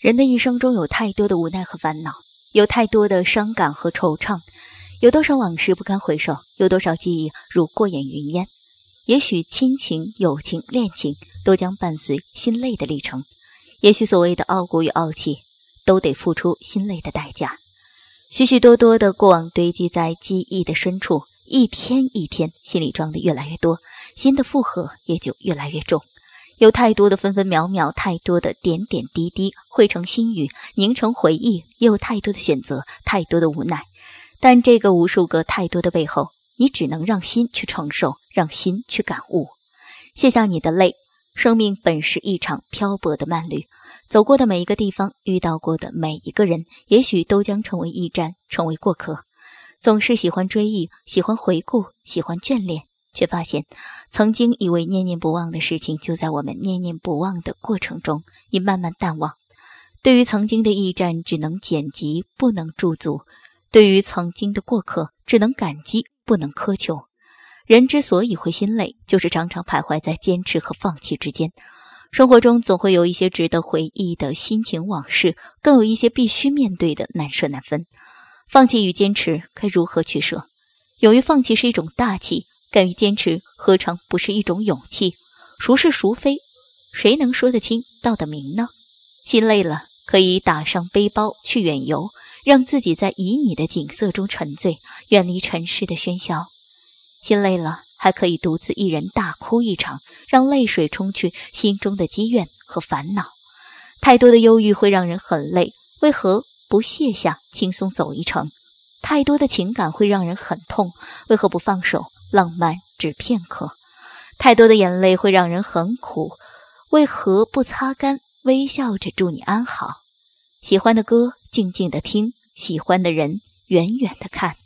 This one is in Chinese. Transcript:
人的一生中有太多的无奈和烦恼，有太多的伤感和惆怅，有多少往事不堪回首，有多少记忆如过眼云烟。也许亲情、友情、恋情都将伴随心累的历程，也许所谓的傲骨与傲气，都得付出心累的代价。许许多多的过往堆积在记忆的深处，一天一天，心里装的越来越多，心的负荷也就越来越重。有太多的分分秒秒，太多的点点滴滴，汇成心语，凝成回忆；也有太多的选择，太多的无奈。但这个无数个太多的背后，你只能让心去承受，让心去感悟。卸下你的泪，生命本是一场漂泊的漫旅，走过的每一个地方，遇到过的每一个人，也许都将成为驿站，成为过客。总是喜欢追忆，喜欢回顾，喜欢眷恋。却发现，曾经以为念念不忘的事情，就在我们念念不忘的过程中，已慢慢淡忘。对于曾经的驿站，只能剪辑，不能驻足；对于曾经的过客，只能感激，不能苛求。人之所以会心累，就是常常徘徊在坚持和放弃之间。生活中总会有一些值得回忆的心情往事，更有一些必须面对的难舍难分。放弃与坚持，该如何取舍？勇于放弃是一种大气。敢于坚持，何尝不是一种勇气？孰是孰非，谁能说得清、道得明呢？心累了，可以打上背包去远游，让自己在旖旎的景色中沉醉，远离尘世的喧嚣。心累了，还可以独自一人大哭一场，让泪水冲去心中的积怨和烦恼。太多的忧郁会让人很累，为何不卸下，轻松走一程？太多的情感会让人很痛，为何不放手？浪漫只片刻，太多的眼泪会让人很苦，为何不擦干？微笑着祝你安好。喜欢的歌，静静的听；喜欢的人，远远的看。